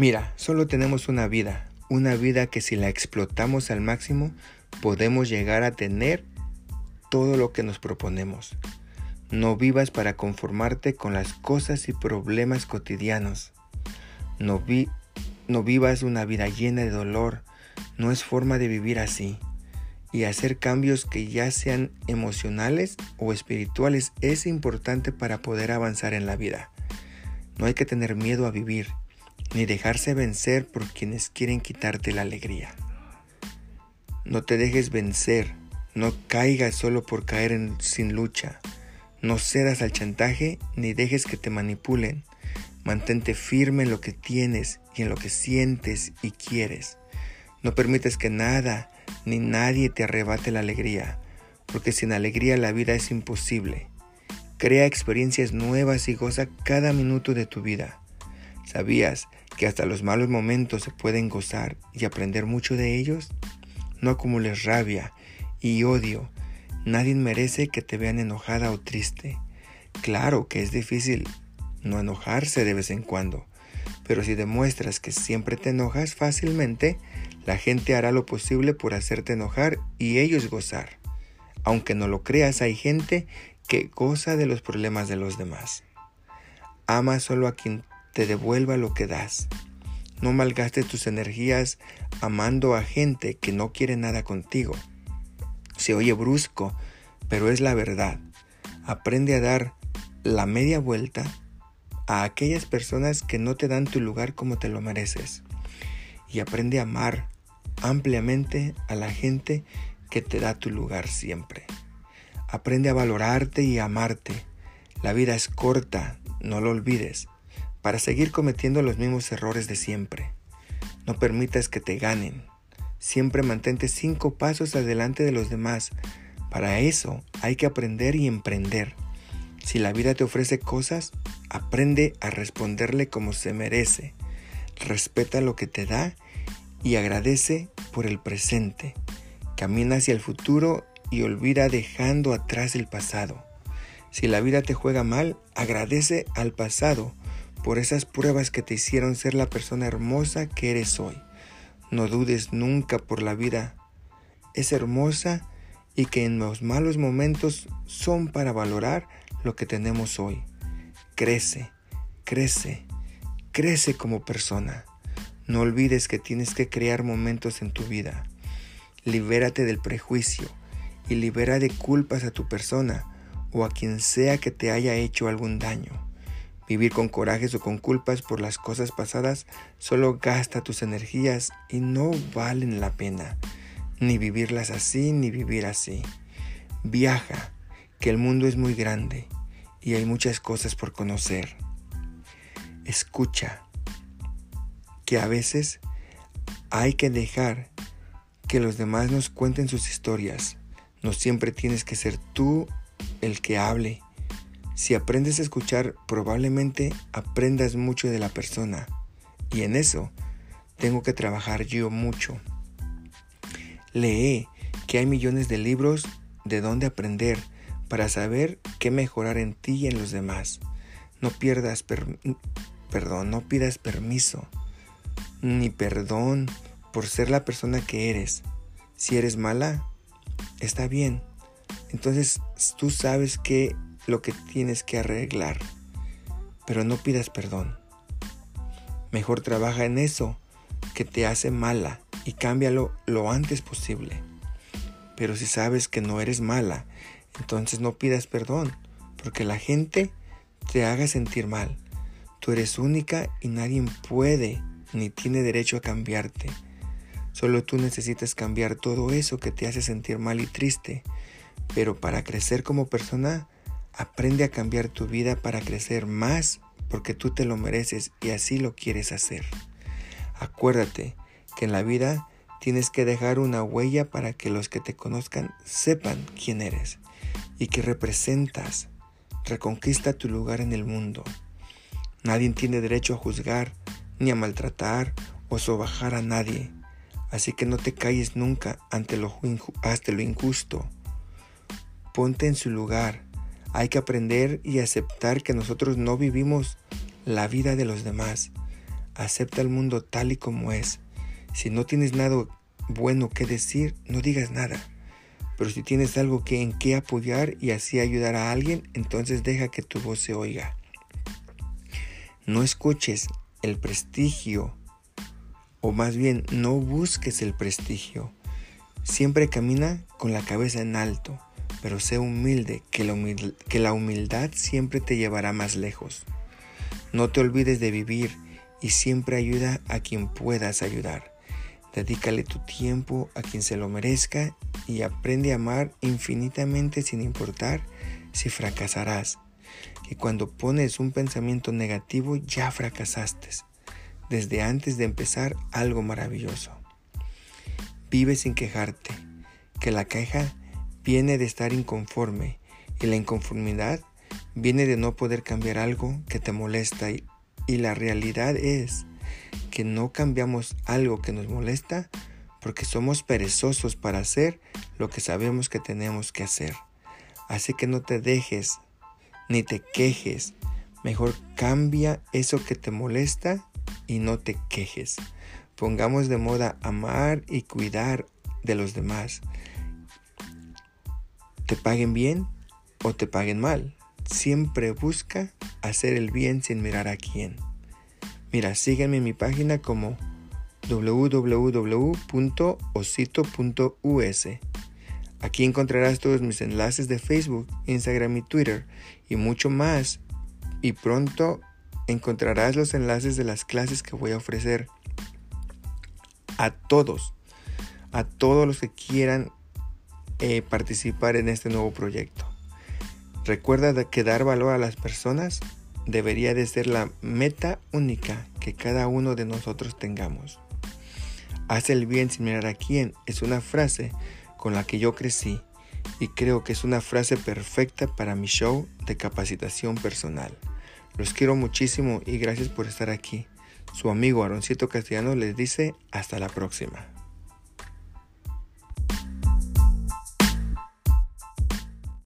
Mira, solo tenemos una vida, una vida que si la explotamos al máximo, podemos llegar a tener todo lo que nos proponemos. No vivas para conformarte con las cosas y problemas cotidianos. No, vi, no vivas una vida llena de dolor. No es forma de vivir así. Y hacer cambios que ya sean emocionales o espirituales es importante para poder avanzar en la vida. No hay que tener miedo a vivir, ni dejarse vencer por quienes quieren quitarte la alegría. No te dejes vencer, no caigas solo por caer sin lucha. No cedas al chantaje ni dejes que te manipulen. Mantente firme en lo que tienes y en lo que sientes y quieres. No permites que nada ni nadie te arrebate la alegría, porque sin alegría la vida es imposible. Crea experiencias nuevas y goza cada minuto de tu vida. ¿Sabías que hasta los malos momentos se pueden gozar y aprender mucho de ellos? No acumules rabia y odio. Nadie merece que te vean enojada o triste. Claro que es difícil no enojarse de vez en cuando, pero si demuestras que siempre te enojas fácilmente, la gente hará lo posible por hacerte enojar y ellos gozar. Aunque no lo creas, hay gente que goza de los problemas de los demás. Ama solo a quien te devuelva lo que das. No malgastes tus energías amando a gente que no quiere nada contigo. Se oye brusco, pero es la verdad. Aprende a dar la media vuelta a aquellas personas que no te dan tu lugar como te lo mereces. Y aprende a amar ampliamente a la gente que te da tu lugar siempre. Aprende a valorarte y amarte. La vida es corta, no lo olvides para seguir cometiendo los mismos errores de siempre. No permitas que te ganen. Siempre mantente cinco pasos adelante de los demás. Para eso hay que aprender y emprender. Si la vida te ofrece cosas, aprende a responderle como se merece. Respeta lo que te da y agradece por el presente. Camina hacia el futuro y olvida dejando atrás el pasado. Si la vida te juega mal, agradece al pasado por esas pruebas que te hicieron ser la persona hermosa que eres hoy. No dudes nunca por la vida. Es hermosa y que en los malos momentos son para valorar lo que tenemos hoy. Crece, crece, crece como persona. No olvides que tienes que crear momentos en tu vida. Libérate del prejuicio y libera de culpas a tu persona o a quien sea que te haya hecho algún daño. Vivir con corajes o con culpas por las cosas pasadas solo gasta tus energías y no valen la pena. Ni vivirlas así ni vivir así. Viaja, que el mundo es muy grande y hay muchas cosas por conocer. Escucha, que a veces hay que dejar que los demás nos cuenten sus historias. No siempre tienes que ser tú el que hable si aprendes a escuchar, probablemente aprendas mucho de la persona. Y en eso tengo que trabajar yo mucho. Lee que hay millones de libros de dónde aprender para saber qué mejorar en ti y en los demás. No pierdas perdón, no pidas permiso ni perdón por ser la persona que eres. Si eres mala, está bien. Entonces tú sabes que lo que tienes que arreglar, pero no pidas perdón. Mejor trabaja en eso que te hace mala y cámbialo lo antes posible. Pero si sabes que no eres mala, entonces no pidas perdón, porque la gente te haga sentir mal. Tú eres única y nadie puede ni tiene derecho a cambiarte. Solo tú necesitas cambiar todo eso que te hace sentir mal y triste. Pero para crecer como persona, Aprende a cambiar tu vida para crecer más porque tú te lo mereces y así lo quieres hacer. Acuérdate que en la vida tienes que dejar una huella para que los que te conozcan sepan quién eres y que representas. Reconquista tu lugar en el mundo. Nadie tiene derecho a juzgar, ni a maltratar o sobajar a nadie. Así que no te calles nunca ante lo, ante lo injusto. Ponte en su lugar hay que aprender y aceptar que nosotros no vivimos la vida de los demás. Acepta el mundo tal y como es. Si no tienes nada bueno que decir, no digas nada. Pero si tienes algo que en qué apoyar y así ayudar a alguien, entonces deja que tu voz se oiga. No escuches el prestigio, o más bien no busques el prestigio. Siempre camina con la cabeza en alto, pero sé humilde, que la, que la humildad siempre te llevará más lejos. No te olvides de vivir y siempre ayuda a quien puedas ayudar. Dedícale tu tiempo a quien se lo merezca y aprende a amar infinitamente sin importar si fracasarás. Que cuando pones un pensamiento negativo ya fracasaste, desde antes de empezar algo maravilloso. Vive sin quejarte, que la queja viene de estar inconforme y la inconformidad viene de no poder cambiar algo que te molesta y, y la realidad es que no cambiamos algo que nos molesta porque somos perezosos para hacer lo que sabemos que tenemos que hacer. Así que no te dejes ni te quejes. Mejor cambia eso que te molesta y no te quejes. Pongamos de moda amar y cuidar de los demás. Te paguen bien o te paguen mal. Siempre busca hacer el bien sin mirar a quién. Mira, sígueme en mi página como www.osito.us. Aquí encontrarás todos mis enlaces de Facebook, Instagram y Twitter y mucho más. Y pronto encontrarás los enlaces de las clases que voy a ofrecer a todos, a todos los que quieran eh, participar en este nuevo proyecto. Recuerda que dar valor a las personas debería de ser la meta única que cada uno de nosotros tengamos. Haz el bien sin mirar a quién es una frase con la que yo crecí y creo que es una frase perfecta para mi show de capacitación personal. Los quiero muchísimo y gracias por estar aquí. Su amigo Aroncito Castellano les dice hasta la próxima.